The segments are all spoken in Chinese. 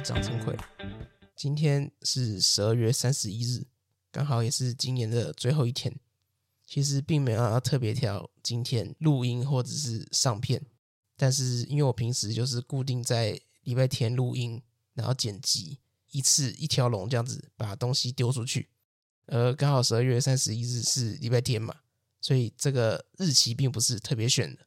是张成奎。今天是十二月三十一日，刚好也是今年的最后一天。其实并没有要特别挑今天录音或者是上片，但是因为我平时就是固定在礼拜天录音，然后剪辑，一次一条龙这样子把东西丢出去。而刚好十二月三十一日是礼拜天嘛，所以这个日期并不是特别选的。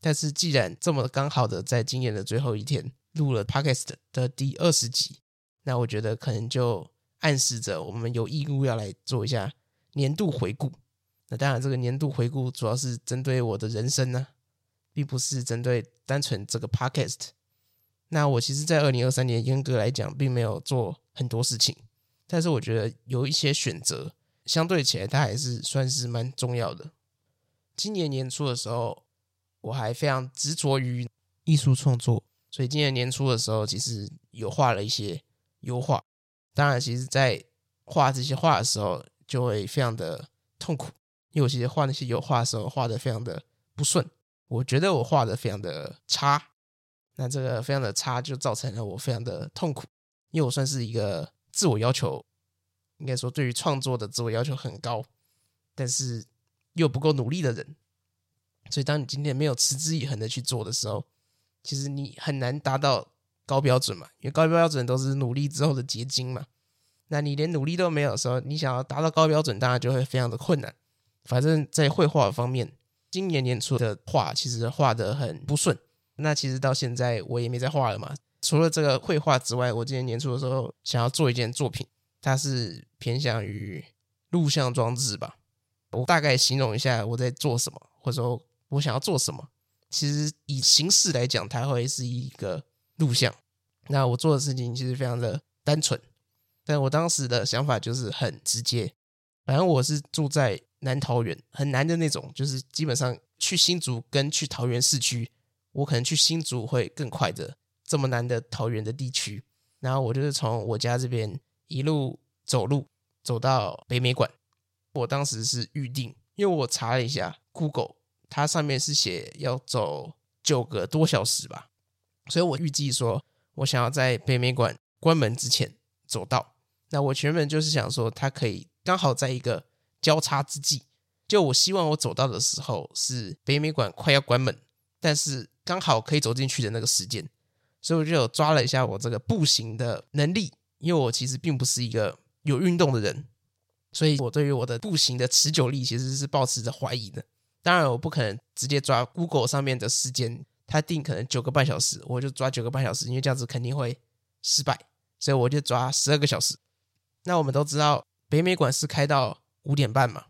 但是既然这么刚好的在今年的最后一天录了 Podcast 的第二十集，那我觉得可能就暗示着我们有义务要来做一下年度回顾。那当然，这个年度回顾主要是针对我的人生呢，并不是针对单纯这个 Podcast。那我其实，在二零二三年严格来讲，并没有做很多事情，但是我觉得有一些选择，相对起来，它还是算是蛮重要的。今年年初的时候，我还非常执着于艺术创作，所以今年年初的时候，其实有画了一些油画。当然，其实在画这些画的时候，就会非常的痛苦，因为我其实画那些油画的时候，画的非常的不顺。我觉得我画的非常的差，那这个非常的差，就造成了我非常的痛苦。因为我算是一个自我要求，应该说对于创作的自我要求很高，但是又不够努力的人。所以，当你今天没有持之以恒的去做的时候，其实你很难达到高标准嘛。因为高标准都是努力之后的结晶嘛。那你连努力都没有的时候，你想要达到高标准，当然就会非常的困难。反正，在绘画方面，今年年初的画其实画得很不顺。那其实到现在我也没再画了嘛。除了这个绘画之外，我今年年初的时候想要做一件作品，它是偏向于录像装置吧。我大概形容一下我在做什么，或者说。我想要做什么？其实以形式来讲，它会是一个录像。那我做的事情其实非常的单纯，但我当时的想法就是很直接。反正我是住在南桃园，很南的那种，就是基本上去新竹跟去桃园市区，我可能去新竹会更快的。这么南的桃园的地区，然后我就是从我家这边一路走路走到北美馆。我当时是预定，因为我查了一下 Google。它上面是写要走九个多小时吧，所以我预计说，我想要在北美馆关门之前走到。那我原本就是想说，它可以刚好在一个交叉之际，就我希望我走到的时候是北美馆快要关门，但是刚好可以走进去的那个时间。所以我就有抓了一下我这个步行的能力，因为我其实并不是一个有运动的人，所以我对于我的步行的持久力其实是抱持着怀疑的。当然，我不可能直接抓 Google 上面的时间，它定可能九个半小时，我就抓九个半小时，因为这样子肯定会失败，所以我就抓十二个小时。那我们都知道北美馆是开到五点半嘛，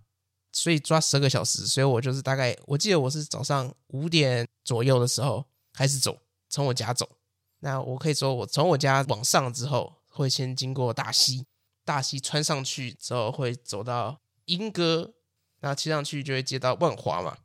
所以抓十二个小时，所以我就是大概，我记得我是早上五点左右的时候开始走，从我家走。那我可以说，我从我家往上之后，会先经过大溪，大溪穿上去之后会走到莺歌。那骑上去就会接到万华嘛，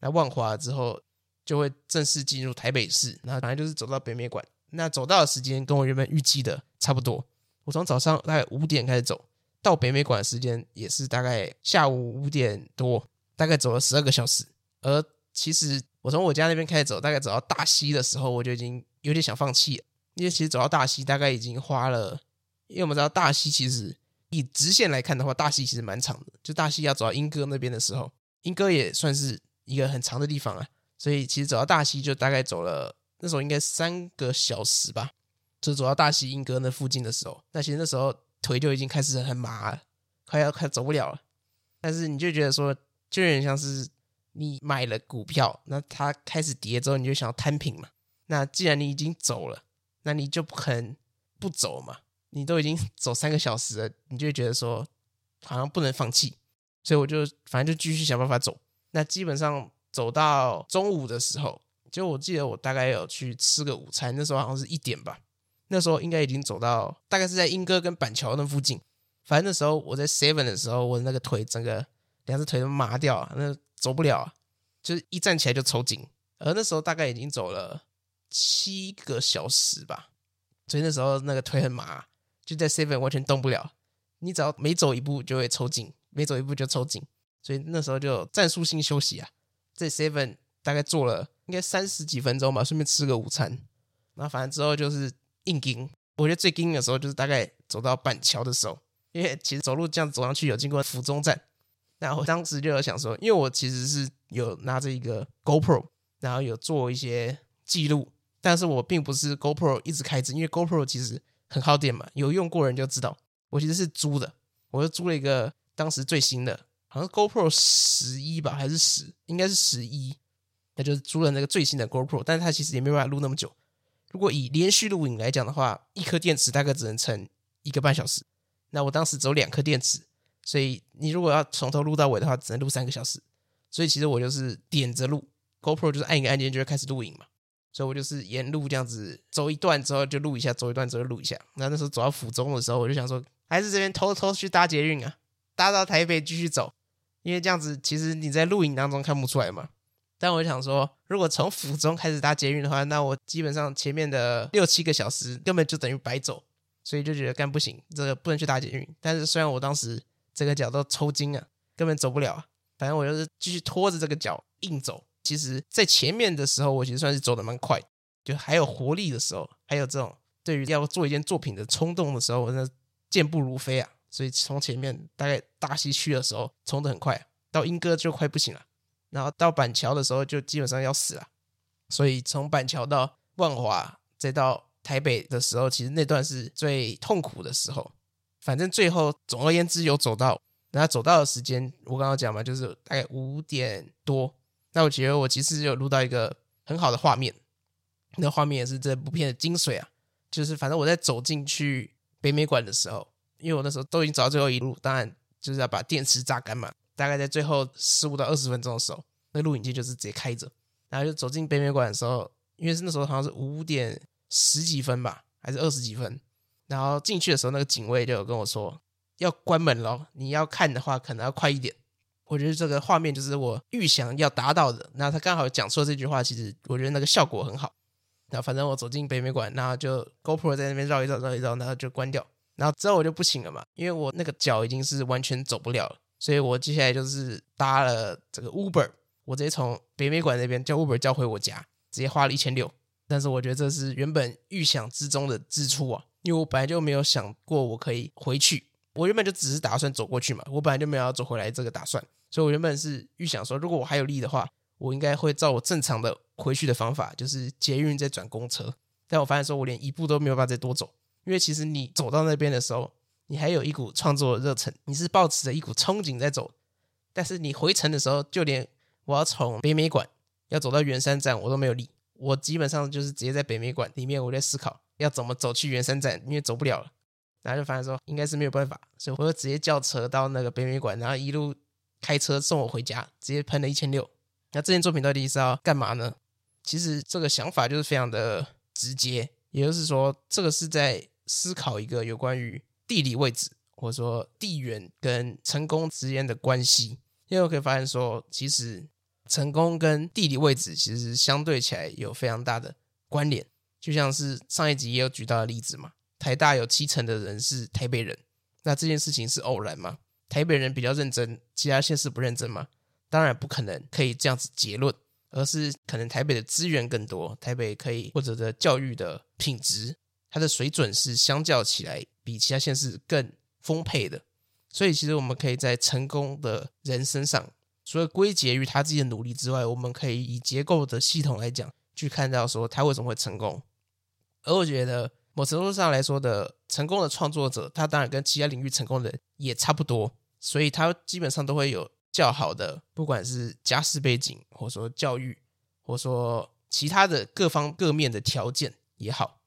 那万华之后就会正式进入台北市，那反正就是走到北美馆。那走到的时间跟我原本预计的差不多，我从早上大概五点开始走，到北美馆的时间也是大概下午五点多，大概走了十二个小时。而其实我从我家那边开始走，大概走到大溪的时候，我就已经有点想放弃了，因为其实走到大溪大概已经花了，因为我们知道大溪其实。以直线来看的话，大溪其实蛮长的。就大溪要走到莺歌那边的时候，莺歌也算是一个很长的地方啊。所以其实走到大溪就大概走了，那时候应该三个小时吧。就走到大溪莺歌那附近的时候，那其实那时候腿就已经开始很麻了，快要快走不了了。但是你就觉得说，就有点像是你买了股票，那它开始跌之后，你就想要摊平嘛。那既然你已经走了，那你就不可能不走嘛。你都已经 走三个小时了，你就会觉得说好像不能放弃，所以我就反正就继续想办法走。那基本上走到中午的时候，就我记得我大概有去吃个午餐，那时候好像是一点吧。那时候应该已经走到大概是在莺歌跟板桥那附近。反正那时候我在 Seven 的时候，我那个腿整个两只腿都麻掉，那走不了，就是一站起来就抽筋。而那时候大概已经走了七个小时吧，所以那时候那个腿很麻。就在 seven 完全动不了，你只要每走一步就会抽筋，每走一步就抽筋，所以那时候就战术性休息啊，在 seven 大概坐了应该三十几分钟吧，顺便吃个午餐，那反正之后就是硬顶，我觉得最惊的时候就是大概走到板桥的时候，因为其实走路这样走上去有经过府中站，那我当时就有想说，因为我其实是有拿着一个 GoPro，然后有做一些记录，但是我并不是 GoPro 一直开着，因为 GoPro 其实很耗电嘛，有用过人就知道，我其实是租的，我就租了一个当时最新的，好像 GoPro 十一吧，还是十，应该是十一，那就是租了那个最新的 GoPro，但是它其实也没办法录那么久。如果以连续录影来讲的话，一颗电池大概只能撑一个半小时。那我当时只有两颗电池，所以你如果要从头录到尾的话，只能录三个小时。所以其实我就是点着录，GoPro 就是按一个按键就会开始录影嘛。所以我就是沿路这样子走一段之后就录一下，走一段之后录一下。那那时候走到府中的时候，我就想说，还是这边偷偷去搭捷运啊，搭到台北继续走，因为这样子其实你在录影当中看不出来嘛。但我想说，如果从府中开始搭捷运的话，那我基本上前面的六七个小时根本就等于白走，所以就觉得干不行，这个不能去搭捷运。但是虽然我当时这个脚都抽筋啊，根本走不了，反正我就是继续拖着这个脚硬走。其实，在前面的时候，我其实算是走的蛮快，就还有活力的时候，还有这种对于要做一件作品的冲动的时候，我真的健步如飞啊。所以从前面大概大溪区的时候冲得很快，到莺歌就快不行了。然后到板桥的时候，就基本上要死了。所以从板桥到万华，再到台北的时候，其实那段是最痛苦的时候。反正最后总而言之有走到，然后走到的时间，我刚刚讲嘛，就是大概五点多。那我觉得我其实有录到一个很好的画面，那画面也是这部片的精髓啊。就是反正我在走进去北美馆的时候，因为我那时候都已经走到最后一路，当然就是要把电池榨干嘛。大概在最后十五到二十分钟的时候，那录影机就是直接开着，然后就走进北美馆的时候，因为是那时候好像是五点十几分吧，还是二十几分，然后进去的时候，那个警卫就有跟我说要关门咯，你要看的话可能要快一点。我觉得这个画面就是我预想要达到的，那他刚好讲出了这句话，其实我觉得那个效果很好。那反正我走进北美馆，然后就 GoPro 在那边绕一绕绕一绕，然后就关掉，然后之后我就不行了嘛，因为我那个脚已经是完全走不了了。所以我接下来就是搭了这个 Uber，我直接从北美馆那边叫 Uber 叫回我家，直接花了一千六。但是我觉得这是原本预想之中的支出啊，因为我本来就没有想过我可以回去，我原本就只是打算走过去嘛，我本来就没有要走回来这个打算。所以我原本是预想说，如果我还有力的话，我应该会照我正常的回去的方法，就是捷运再转公车。但我发现说我连一步都没有办法再多走，因为其实你走到那边的时候。你还有一股创作的热忱，你是抱持着一股憧憬在走，但是你回程的时候，就连我要从北美馆要走到圆山站，我都没有力。我基本上就是直接在北美馆里面，我在思考要怎么走去圆山站，因为走不了了。然后就发现说应该是没有办法，所以我就直接叫车到那个北美馆，然后一路开车送我回家，直接喷了一千六。那这件作品到底是要干嘛呢？其实这个想法就是非常的直接，也就是说，这个是在思考一个有关于。地理位置，或者说地缘跟成功之间的关系，因为我可以发现说，其实成功跟地理位置其实相对起来有非常大的关联。就像是上一集也有举到的例子嘛，台大有七成的人是台北人，那这件事情是偶然吗？台北人比较认真，其他县市不认真吗？当然不可能，可以这样子结论，而是可能台北的资源更多，台北可以或者的教育的品质。它的水准是相较起来比其他县市更丰沛的，所以其实我们可以在成功的人身上，除了归结于他自己的努力之外，我们可以以结构的系统来讲，去看到说他为什么会成功。而我觉得某程度上来说的成功的创作者，他当然跟其他领域成功的人也差不多，所以他基本上都会有较好的，不管是家世背景，或者说教育，或者说其他的各方各面的条件也好。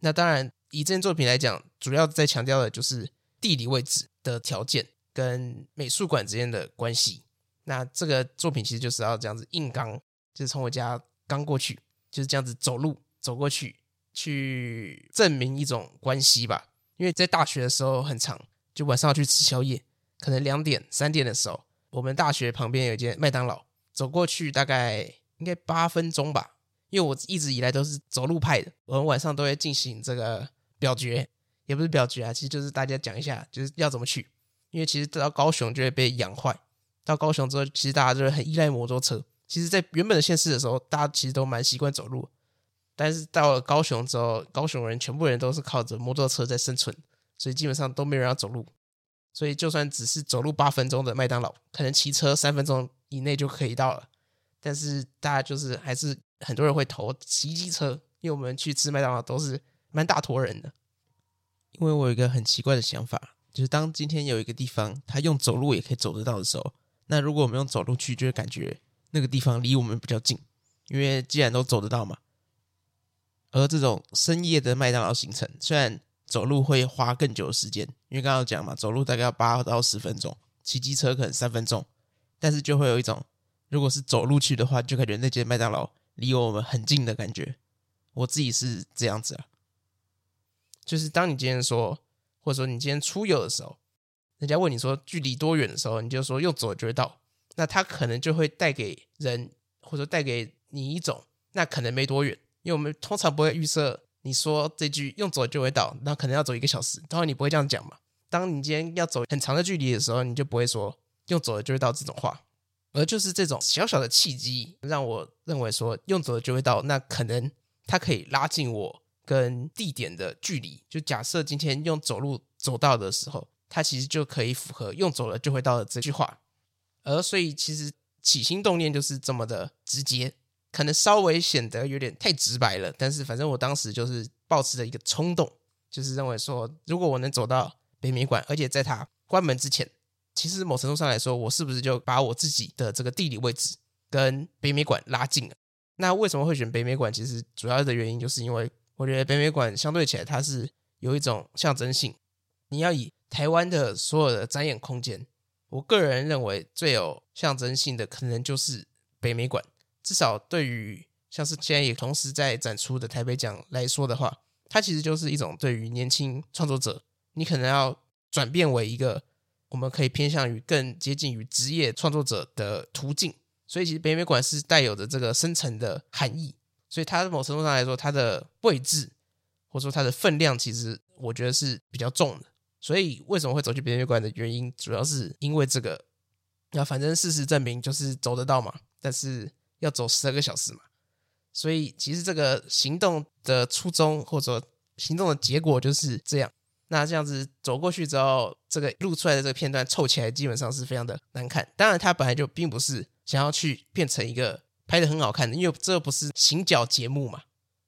那当然，以这件作品来讲，主要在强调的就是地理位置的条件跟美术馆之间的关系。那这个作品其实就是要这样子硬刚，就是从我家刚过去，就是这样子走路走过去，去证明一种关系吧。因为在大学的时候很长，就晚上要去吃宵夜，可能两点三点的时候，我们大学旁边有一间麦当劳，走过去大概应该八分钟吧。因为我一直以来都是走路派的，我们晚上都会进行这个表决，也不是表决啊，其实就是大家讲一下，就是要怎么去。因为其实到高雄就会被养坏，到高雄之后，其实大家就会很依赖摩托车。其实，在原本的县市的时候，大家其实都蛮习惯走路，但是到了高雄之后，高雄人全部人都是靠着摩托车在生存，所以基本上都没人要走路。所以就算只是走路八分钟的麦当劳，可能骑车三分钟以内就可以到了。但是大家就是还是很多人会投骑机车，因为我们去吃麦当劳都是蛮大坨人的。因为我有一个很奇怪的想法，就是当今天有一个地方他用走路也可以走得到的时候，那如果我们用走路去，就会感觉那个地方离我们比较近，因为既然都走得到嘛。而这种深夜的麦当劳行程，虽然走路会花更久的时间，因为刚刚讲嘛，走路大概要八到十分钟，骑机车可能三分钟，但是就会有一种，如果是走路去的话，就感觉那间麦当劳离我们很近的感觉。我自己是这样子啊，就是当你今天说，或者说你今天出游的时候，人家问你说距离多远的时候，你就说用走就会到，那他可能就会带给人，或者带给你一种，那可能没多远。因为我们通常不会预设你说这句用走就会到，那可能要走一个小时。当然你不会这样讲嘛。当你今天要走很长的距离的时候，你就不会说用走的就会到这种话。而就是这种小小的契机，让我认为说用走的就会到，那可能它可以拉近我跟地点的距离。就假设今天用走路走到的时候，它其实就可以符合用走了就会到的这句话。而所以其实起心动念就是这么的直接。可能稍微显得有点太直白了，但是反正我当时就是抱持着一个冲动，就是认为说，如果我能走到北美馆，而且在它关门之前，其实某程度上来说，我是不是就把我自己的这个地理位置跟北美馆拉近了？那为什么会选北美馆？其实主要的原因就是因为我觉得北美馆相对起来，它是有一种象征性。你要以台湾的所有的展演空间，我个人认为最有象征性的，可能就是北美馆。至少对于像是现在也同时在展出的台北奖来说的话，它其实就是一种对于年轻创作者，你可能要转变为一个我们可以偏向于更接近于职业创作者的途径。所以其实北美馆是带有着这个深层的含义，所以它某程度上来说，它的位置或者说它的分量，其实我觉得是比较重的。所以为什么会走去北美馆的原因，主要是因为这个。那反正事实证明就是走得到嘛，但是。要走十二个小时嘛，所以其实这个行动的初衷或者行动的结果就是这样。那这样子走过去之后，这个录出来的这个片段凑起来基本上是非常的难看。当然，它本来就并不是想要去变成一个拍的很好看的，因为这不是行脚节目嘛，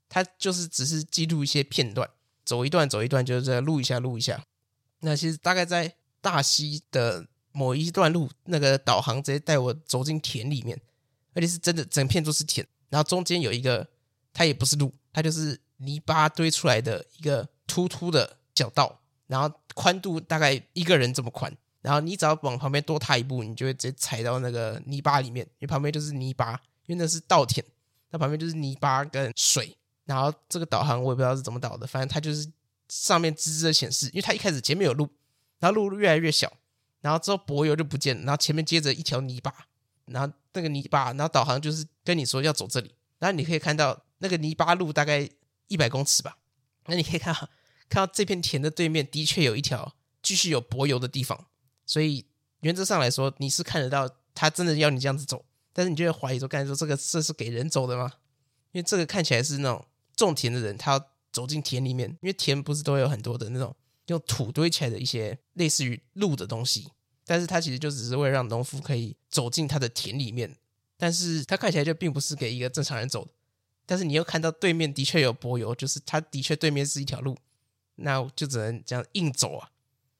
它就是只是记录一些片段，走一段走一段，就是这样录一下录一下。那其实大概在大溪的某一段路，那个导航直接带我走进田里面。而且是真的，整片都是田，然后中间有一个，它也不是路，它就是泥巴堆出来的一个突突的小道，然后宽度大概一个人这么宽，然后你只要往旁边多踏一步，你就会直接踩到那个泥巴里面，因为旁边就是泥巴，因为那是稻田，那旁边就是泥巴跟水，然后这个导航我也不知道是怎么导的，反正它就是上面吱吱的显示，因为它一开始前面有路，然后路越来越小，然后之后柏油就不见了，然后前面接着一条泥巴。然后那个泥巴，然后导航就是跟你说要走这里，然后你可以看到那个泥巴路大概一百公尺吧。那你可以看到，看到这片田的对面的确有一条继续有柏油的地方，所以原则上来说你是看得到他真的要你这样子走，但是你就会怀疑说，刚才说这个这是给人走的吗？因为这个看起来是那种种田的人，他要走进田里面，因为田不是都有很多的那种用土堆起来的一些类似于路的东西。但是它其实就只是为了让农夫可以走进他的田里面，但是它看起来就并不是给一个正常人走的。但是你又看到对面的确有柏油，就是它的确对面是一条路，那就只能这样硬走啊。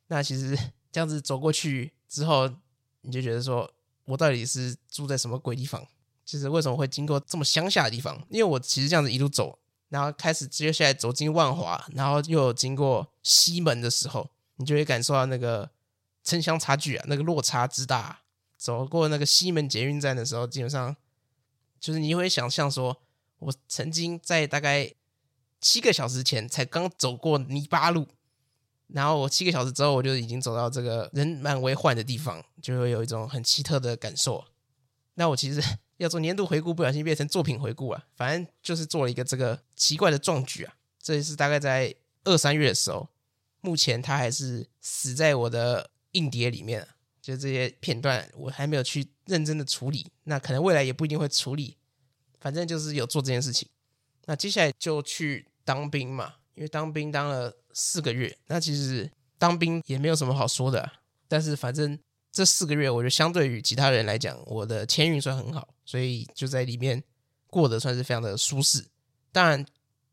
那其实这样子走过去之后，你就觉得说，我到底是住在什么鬼地方？就是为什么会经过这么乡下的地方？因为我其实这样子一路走，然后开始接下来走进万华，然后又经过西门的时候，你就会感受到那个。城乡差距啊，那个落差之大。走过那个西门捷运站的时候，基本上就是你会想象说，我曾经在大概七个小时前才刚走过泥巴路，然后我七个小时之后，我就已经走到这个人满为患的地方，就会有一种很奇特的感受。那我其实要做年度回顾，不小心变成作品回顾啊，反正就是做了一个这个奇怪的壮举啊。这也是大概在二三月的时候，目前他还是死在我的。硬碟里面，就这些片段，我还没有去认真的处理，那可能未来也不一定会处理，反正就是有做这件事情。那接下来就去当兵嘛，因为当兵当了四个月，那其实当兵也没有什么好说的，但是反正这四个月，我觉得相对于其他人来讲，我的签运算很好，所以就在里面过得算是非常的舒适。当然，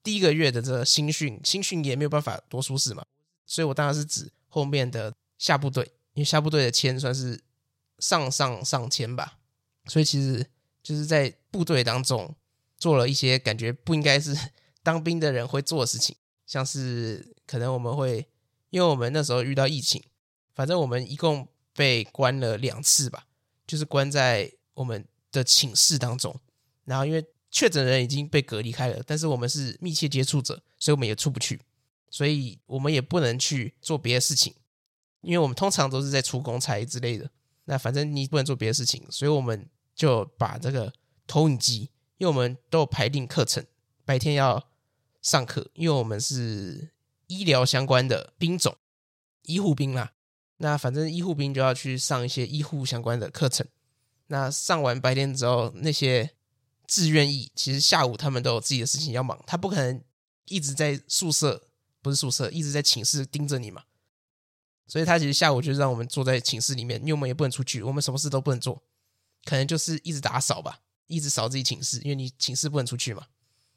第一个月的这个新训，新训也没有办法多舒适嘛，所以我当然是指后面的下部队，因为下部队的签算是上上上签吧，所以其实就是在部队当中。做了一些感觉不应该是 当兵的人会做的事情，像是可能我们会，因为我们那时候遇到疫情，反正我们一共被关了两次吧，就是关在我们的寝室当中。然后因为确诊人已经被隔离开了，但是我们是密切接触者，所以我们也出不去，所以我们也不能去做别的事情，因为我们通常都是在出公差之类的。那反正你不能做别的事情，所以我们就把这个投影机。因为我们都有排定课程，白天要上课，因为我们是医疗相关的兵种，医护兵啦。那反正医护兵就要去上一些医护相关的课程。那上完白天之后，那些志愿意其实下午他们都有自己的事情要忙，他不可能一直在宿舍，不是宿舍，一直在寝室盯着你嘛。所以他其实下午就让我们坐在寝室里面，因为我们也不能出去，我们什么事都不能做，可能就是一直打扫吧。一直扫自己寝室，因为你寝室不能出去嘛。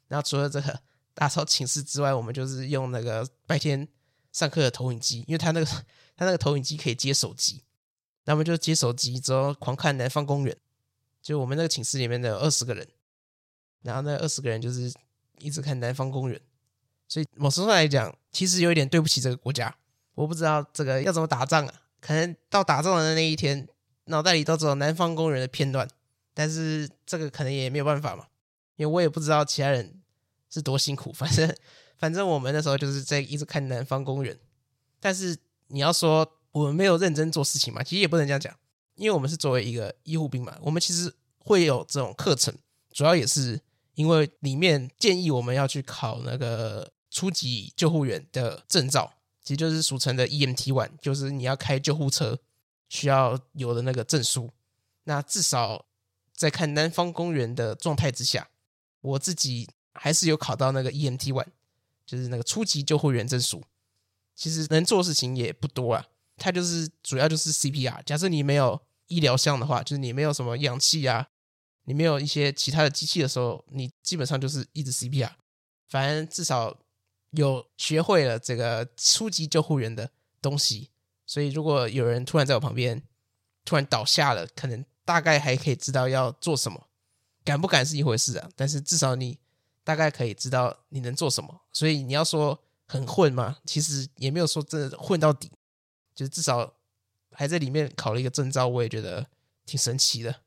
然后除了这个打扫寝室之外，我们就是用那个白天上课的投影机，因为他那个他那个投影机可以接手机，那我们就接手机之后狂看《南方公园》。就我们那个寝室里面的二十个人，然后那二十个人就是一直看《南方公园》。所以某程度来讲，其实有一点对不起这个国家。我不知道这个要怎么打仗啊？可能到打仗的那一天，脑袋里都只有《南方公园》的片段。但是这个可能也没有办法嘛，因为我也不知道其他人是多辛苦。反正反正我们那时候就是在一直看《南方公园》。但是你要说我们没有认真做事情嘛，其实也不能这样讲，因为我们是作为一个医护兵嘛，我们其实会有这种课程，主要也是因为里面建议我们要去考那个初级救护员的证照，其实就是俗称的 EMT one，就是你要开救护车需要有的那个证书。那至少。在看南方公园的状态之下，我自己还是有考到那个 EMT one，就是那个初级救护员证书。其实能做的事情也不多啊，它就是主要就是 CPR。假设你没有医疗项的话，就是你没有什么氧气啊，你没有一些其他的机器的时候，你基本上就是一直 CPR。反正至少有学会了这个初级救护员的东西，所以如果有人突然在我旁边突然倒下了，可能。大概还可以知道要做什么，敢不敢是一回事啊？但是至少你大概可以知道你能做什么。所以你要说很混吗？其实也没有说真的混到底，就是至少还在里面考了一个证照，我也觉得挺神奇的。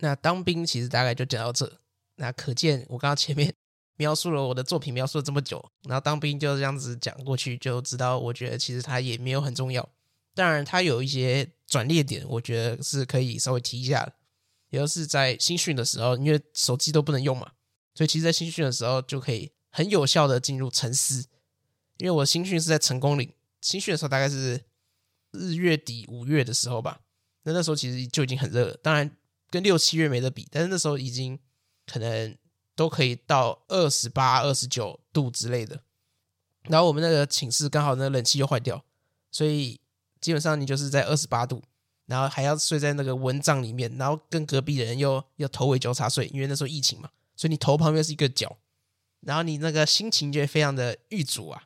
那当兵其实大概就讲到这。那可见我刚刚前面描述了我的作品，描述了这么久，然后当兵就这样子讲过去，就知道我觉得其实它也没有很重要。当然，它有一些。转捩点，我觉得是可以稍微提一下的，也就是在新训的时候，因为手机都不能用嘛，所以其实，在新训的时候就可以很有效的进入沉思。因为我新训是在成功岭，新训的时候大概是日月底五月的时候吧，那那时候其实就已经很热了，当然跟六七月没得比，但是那时候已经可能都可以到二十八、二十九度之类的。然后我们那个寝室刚好那个冷气又坏掉，所以。基本上你就是在二十八度，然后还要睡在那个蚊帐里面，然后跟隔壁的人又要头尾交叉睡，因为那时候疫情嘛，所以你头旁边是一个脚，然后你那个心情就会非常的郁卒啊，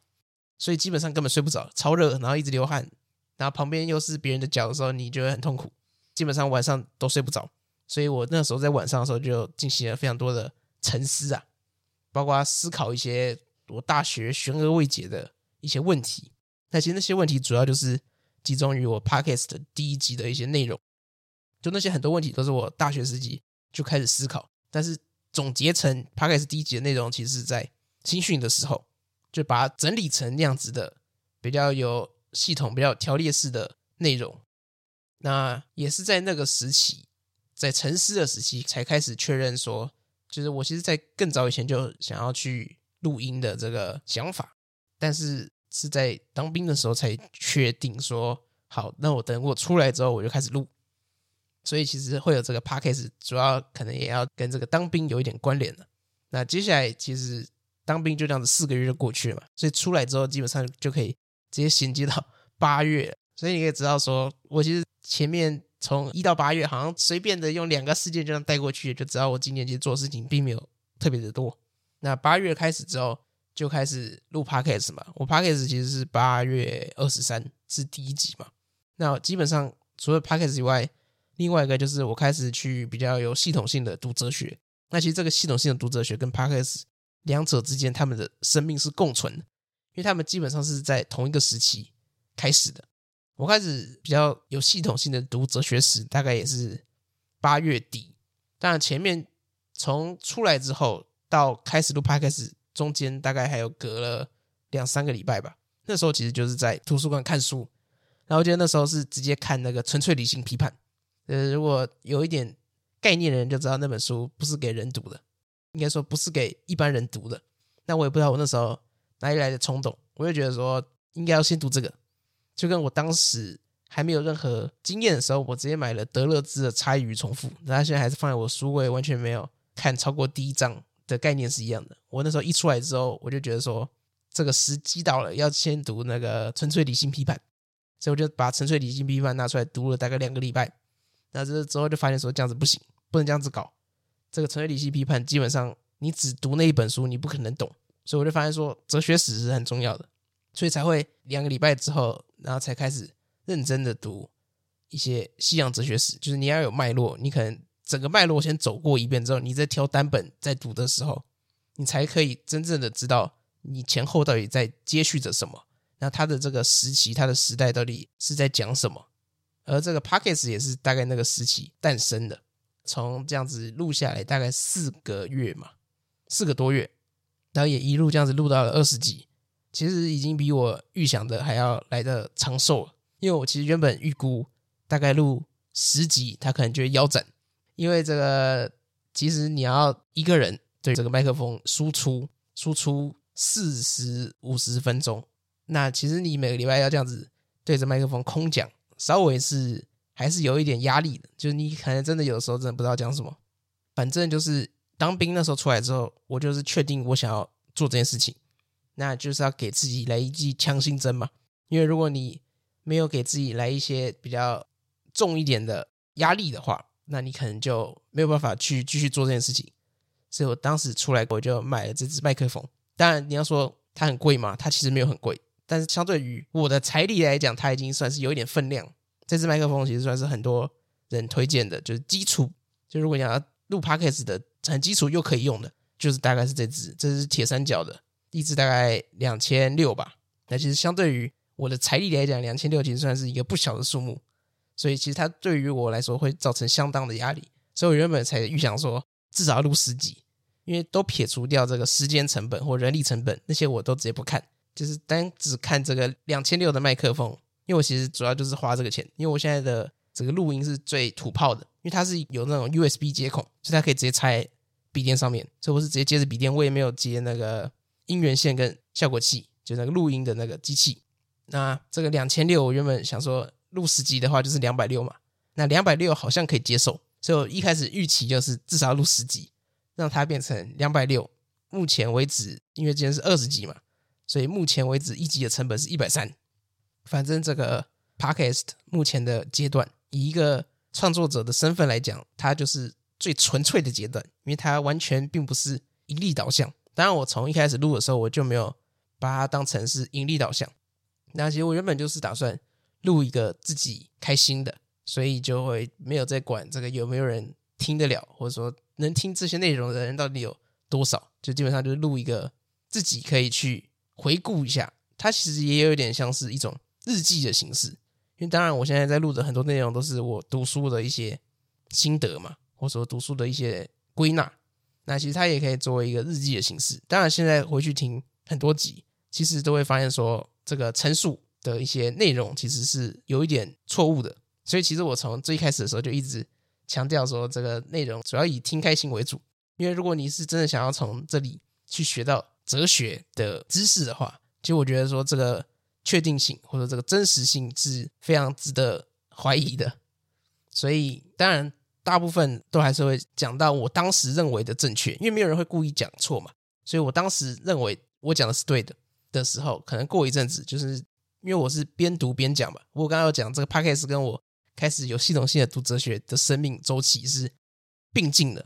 所以基本上根本睡不着，超热，然后一直流汗，然后旁边又是别人的脚的时候，你就会很痛苦，基本上晚上都睡不着，所以我那时候在晚上的时候就进行了非常多的沉思啊，包括思考一些我大学悬而未解的一些问题，那其实那些问题主要就是。集中于我 Podcast 第一集的一些内容，就那些很多问题都是我大学时期就开始思考，但是总结成 Podcast 第一集的内容，其实是在新训的时候就把它整理成那样子的比较有系统、比较条列式的内容。那也是在那个时期，在沉思的时期才开始确认说，就是我其实，在更早以前就想要去录音的这个想法，但是。是在当兵的时候才确定说好，那我等我出来之后我就开始录，所以其实会有这个 podcast，主要可能也要跟这个当兵有一点关联的。那接下来其实当兵就这样子四个月就过去了嘛，所以出来之后基本上就可以直接衔接到八月，所以你可以知道说，我其实前面从一到八月好像随便的用两个事件就这样带过去，就知道我今年其实做事情并没有特别的多。那八月开始之后就开始录 Podcast 嘛，我 Podcast 其实是八月二十三是第一集嘛，那基本上除了 Podcast 以外，另外一个就是我开始去比较有系统性的读哲学。那其实这个系统性的读哲学跟 Podcast 两者之间，他们的生命是共存的，因为他们基本上是在同一个时期开始的。我开始比较有系统性的读哲学史，大概也是八月底。当然前面从出来之后到开始录 p 开始中间，大概还有隔了两三个礼拜吧。那时候其实就是在图书馆看书，然后我记得那时候是直接看那个《纯粹理性批判》。呃，如果有一点概念的人就知道那本书不是给人读的，应该说不是给一般人读的。那我也不知道我那时候哪里来的冲动，我就觉得说应该要先读这个。就跟我当时还没有任何经验的时候，我直接买了德勒兹的《差异与重复》，那他现在还是放在我书柜，完全没有看超过第一章的概念是一样的。我那时候一出来之后，我就觉得说这个时机到了，要先读那个《纯粹理性批判》，所以我就把《纯粹理性批判》拿出来读了大概两个礼拜。那这之后就发现说这样子不行，不能这样子搞。这个纯粹理性批判基本上你只读那一本书，你不可能懂。所以我就发现说哲学史是很重要的，所以才会两个礼拜之后，然后才开始认真的读一些西洋哲学史。就是你要有脉络，你可能整个脉络先走过一遍之后，你再挑单本在读的时候，你才可以真正的知道你前后到底在接续着什么。那他的这个时期，他的时代到底是在讲什么？而这个 Podcast 也是大概那个时期诞生的，从这样子录下来大概四个月嘛，四个多月，然后也一路这样子录到了二十集，其实已经比我预想的还要来得长寿了。因为我其实原本预估大概录十集，他可能就会腰斩，因为这个其实你要一个人对这个麦克风输出输出四十五十分钟，那其实你每个礼拜要这样子对着麦克风空讲。稍微是还是有一点压力的，就是你可能真的有的时候真的不知道讲什么。反正就是当兵那时候出来之后，我就是确定我想要做这件事情，那就是要给自己来一剂强心针嘛。因为如果你没有给自己来一些比较重一点的压力的话，那你可能就没有办法去继续做这件事情。所以我当时出来我就买了这支麦克风。当然你要说它很贵嘛，它其实没有很贵。但是相对于我的财力来讲，它已经算是有一点分量。这支麦克风其实算是很多人推荐的，就是基础。就如果你要录 Podcast 的很基础又可以用的，就是大概是这支，这是铁三角的，一支大概两千六吧。那其实相对于我的财力来讲，两千六其实算是一个不小的数目。所以其实它对于我来说会造成相当的压力。所以我原本才预想说，至少要录十集，因为都撇除掉这个时间成本或人力成本，那些我都直接不看。就是单只看这个两千六的麦克风，因为我其实主要就是花这个钱，因为我现在的这个录音是最土炮的，因为它是有那种 USB 接孔，所以它可以直接插笔电上面，所以我是直接接着笔电，我也没有接那个音源线跟效果器，就那个录音的那个机器。那这个两千六，我原本想说录十集的话就是两百六嘛，那两百六好像可以接受，所以我一开始预期就是至少要录十集，让它变成两百六。目前为止，因为今天是二十集嘛。所以目前为止，一集的成本是一百三。反正这个 Podcast 目前的阶段，以一个创作者的身份来讲，它就是最纯粹的阶段，因为它完全并不是盈利导向。当然，我从一开始录的时候，我就没有把它当成是盈利导向。那其实我原本就是打算录一个自己开心的，所以就会没有在管这个有没有人听得了，或者说能听这些内容的人到底有多少。就基本上就是录一个自己可以去。回顾一下，它其实也有点像是一种日记的形式，因为当然我现在在录的很多内容都是我读书的一些心得嘛，或者说读书的一些归纳，那其实它也可以作为一个日记的形式。当然现在回去听很多集，其实都会发现说这个陈述的一些内容其实是有一点错误的，所以其实我从最开始的时候就一直强调说这个内容主要以听开心为主，因为如果你是真的想要从这里去学到。哲学的知识的话，其实我觉得说这个确定性或者这个真实性是非常值得怀疑的。所以当然大部分都还是会讲到我当时认为的正确，因为没有人会故意讲错嘛。所以我当时认为我讲的是对的的时候，可能过一阵子，就是因为我是边读边讲嘛。我刚刚有讲这个 podcast 跟我开始有系统性的读哲学的生命周期是并进的，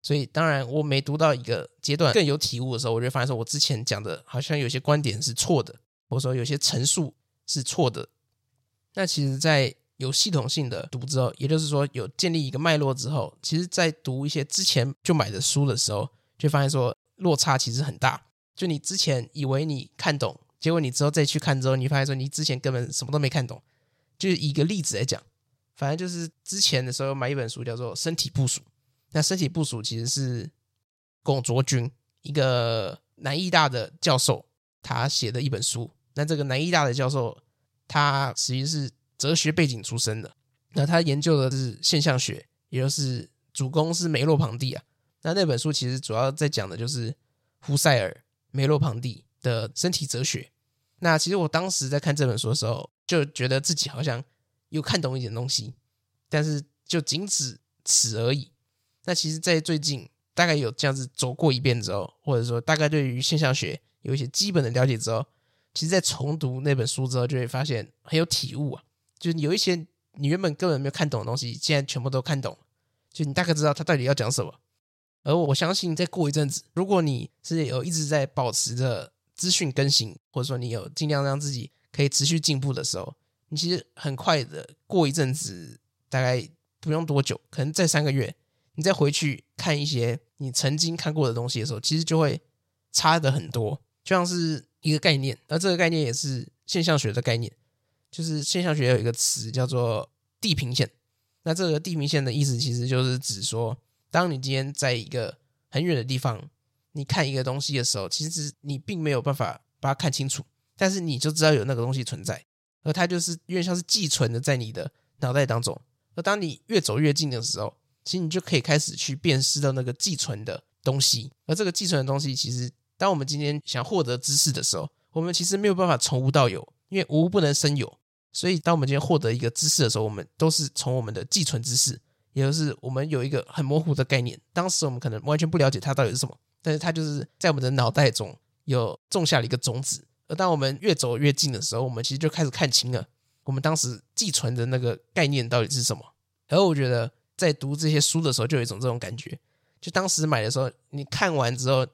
所以当然我每读到一个阶段更有体悟的时候，我就发现说我之前讲的好像有些观点是错的，或者说有些陈述是错的。那其实，在有系统性的读之后，也就是说有建立一个脉络之后，其实，在读一些之前就买的书的时候，就发现说落差其实很大。就你之前以为你看懂，结果你之后再去看之后，你发现说你之前根本什么都没看懂。就是以一个例子来讲，反正就是之前的时候买一本书叫做《身体部署》，那《身体部署》其实是龚卓军一个南艺大的教授他写的一本书。那这个南艺大的教授，他其实是。哲学背景出身的，那他研究的是现象学，也就是主攻是梅洛庞蒂啊。那那本书其实主要在讲的就是胡塞尔、梅洛庞蒂的身体哲学。那其实我当时在看这本书的时候，就觉得自己好像有看懂一点东西，但是就仅止此而已。那其实，在最近大概有这样子走过一遍之后，或者说大概对于现象学有一些基本的了解之后，其实，在重读那本书之后，就会发现很有体悟啊。就是有一些你原本根本没有看懂的东西，现在全部都看懂，就你大概知道他到底要讲什么。而我相信，再过一阵子，如果你是有一直在保持着资讯更新，或者说你有尽量让自己可以持续进步的时候，你其实很快的过一阵子，大概不用多久，可能再三个月，你再回去看一些你曾经看过的东西的时候，其实就会差的很多，就像是一个概念，而这个概念也是现象学的概念。就是现象学有一个词叫做地平线，那这个地平线的意思其实就是指说，当你今天在一个很远的地方，你看一个东西的时候，其实你并没有办法把它看清楚，但是你就知道有那个东西存在，而它就是因为像是寄存的在你的脑袋当中，而当你越走越近的时候，其实你就可以开始去辨识到那个寄存的东西，而这个寄存的东西，其实当我们今天想获得知识的时候，我们其实没有办法从无到有，因为无不能生有。所以，当我们今天获得一个知识的时候，我们都是从我们的寄存知识，也就是我们有一个很模糊的概念。当时我们可能完全不了解它到底是什么，但是它就是在我们的脑袋中有种下了一个种子。而当我们越走越近的时候，我们其实就开始看清了我们当时寄存的那个概念到底是什么。而我觉得，在读这些书的时候，就有一种这种感觉。就当时买的时候，你看完之后，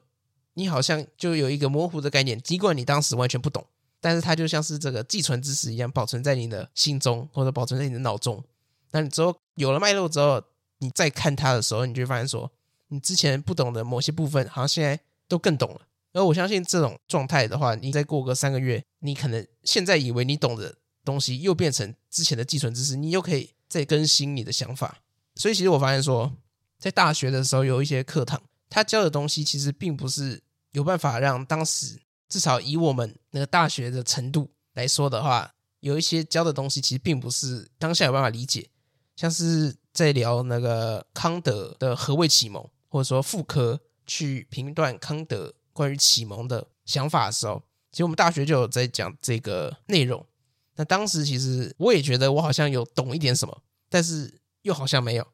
你好像就有一个模糊的概念，尽管你当时完全不懂。但是它就像是这个寄存知识一样，保存在你的心中，或者保存在你的脑中。那你之后有了脉络之后，你再看它的时候，你就会发现说，你之前不懂的某些部分，好像现在都更懂了。而我相信这种状态的话，你再过个三个月，你可能现在以为你懂的东西，又变成之前的寄存知识，你又可以再更新你的想法。所以其实我发现说，在大学的时候有一些课堂，他教的东西其实并不是有办法让当时。至少以我们那个大学的程度来说的话，有一些教的东西其实并不是当下有办法理解。像是在聊那个康德的何谓启蒙，或者说傅柯去评断康德关于启蒙的想法的时候，其实我们大学就有在讲这个内容。那当时其实我也觉得我好像有懂一点什么，但是又好像没有，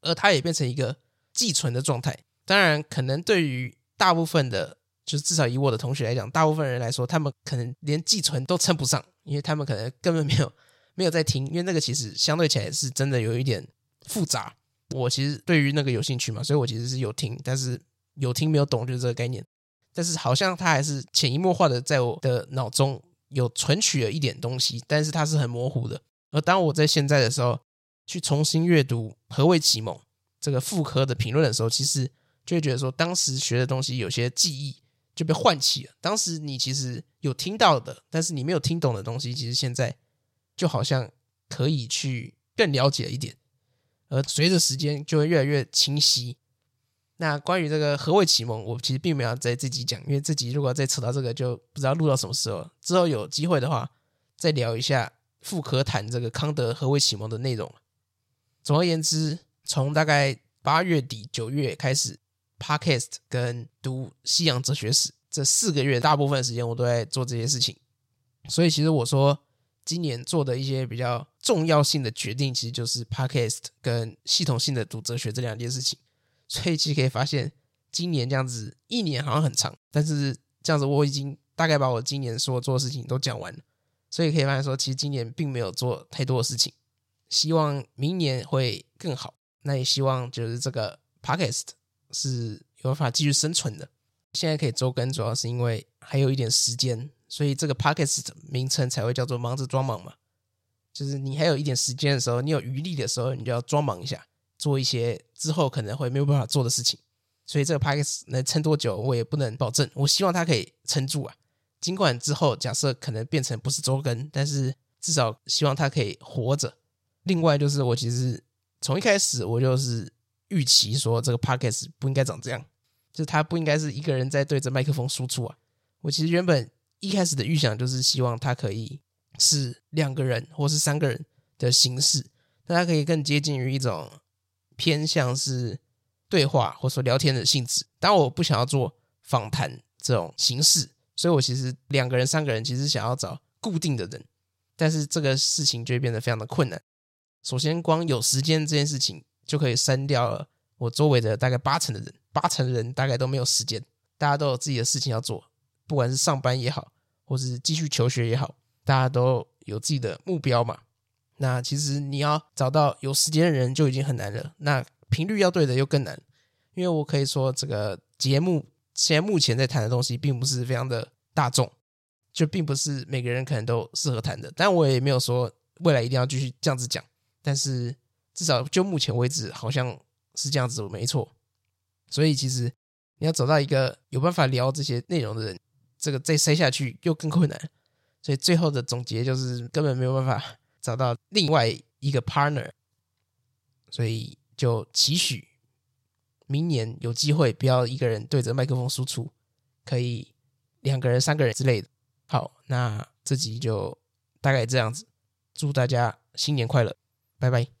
而它也变成一个寄存的状态。当然，可能对于大部分的。就是至少以我的同学来讲，大部分人来说，他们可能连寄存都称不上，因为他们可能根本没有没有在听，因为那个其实相对起来是真的有一点复杂。我其实对于那个有兴趣嘛，所以我其实是有听，但是有听没有懂就是这个概念。但是好像它还是潜移默化的在我的脑中有存取了一点东西，但是它是很模糊的。而当我在现在的时候去重新阅读何谓启蒙这个副科的评论的时候，其实就会觉得说，当时学的东西有些记忆。就被唤起了。当时你其实有听到的，但是你没有听懂的东西，其实现在就好像可以去更了解一点，而随着时间就会越来越清晰。那关于这个何谓启蒙，我其实并没有在这集讲，因为这集如果再扯到这个，就不知道录到什么时候。之后有机会的话，再聊一下傅柯谈这个康德何谓启蒙的内容。总而言之，从大概八月底九月开始。Podcast 跟读西洋哲学史这四个月，大部分时间我都在做这些事情。所以，其实我说今年做的一些比较重要性的决定，其实就是 Podcast 跟系统性的读哲学这两件事情。所以，其实可以发现，今年这样子，一年好像很长，但是这样子我已经大概把我今年所做的事情都讲完了，所以可以发现说，其实今年并没有做太多的事情。希望明年会更好，那也希望就是这个 podcast 是有办法继续生存的。现在可以周更，主要是因为还有一点时间，所以这个 podcast 名称才会叫做“忙着装忙”嘛。就是你还有一点时间的时候，你有余力的时候，你就要装忙一下，做一些之后可能会没有办法做的事情。所以这个 podcast 能撑多久，我也不能保证。我希望它可以撑住啊，尽管之后假设可能变成不是周更，但是至少希望它可以活着。另外就是我其实从一开始我就是预期说这个 podcast 不应该长这样。就是他不应该是一个人在对着麦克风输出啊！我其实原本一开始的预想就是希望他可以是两个人或是三个人的形式，大家可以更接近于一种偏向是对话或者说聊天的性质。当然我不想要做访谈这种形式，所以我其实两个人、三个人其实想要找固定的人，但是这个事情就会变得非常的困难。首先，光有时间这件事情就可以删掉了我周围的大概八成的人。八成人大概都没有时间，大家都有自己的事情要做，不管是上班也好，或是继续求学也好，大家都有自己的目标嘛。那其实你要找到有时间的人就已经很难了，那频率要对的又更难。因为我可以说，这个节目现在目前在谈的东西，并不是非常的大众，就并不是每个人可能都适合谈的。但我也没有说未来一定要继续这样子讲，但是至少就目前为止，好像是这样子，没错。所以其实你要找到一个有办法聊这些内容的人，这个再塞下去又更困难。所以最后的总结就是根本没有办法找到另外一个 partner。所以就期许明年有机会不要一个人对着麦克风输出，可以两个人、三个人之类的。好，那这集就大概这样子。祝大家新年快乐，拜拜。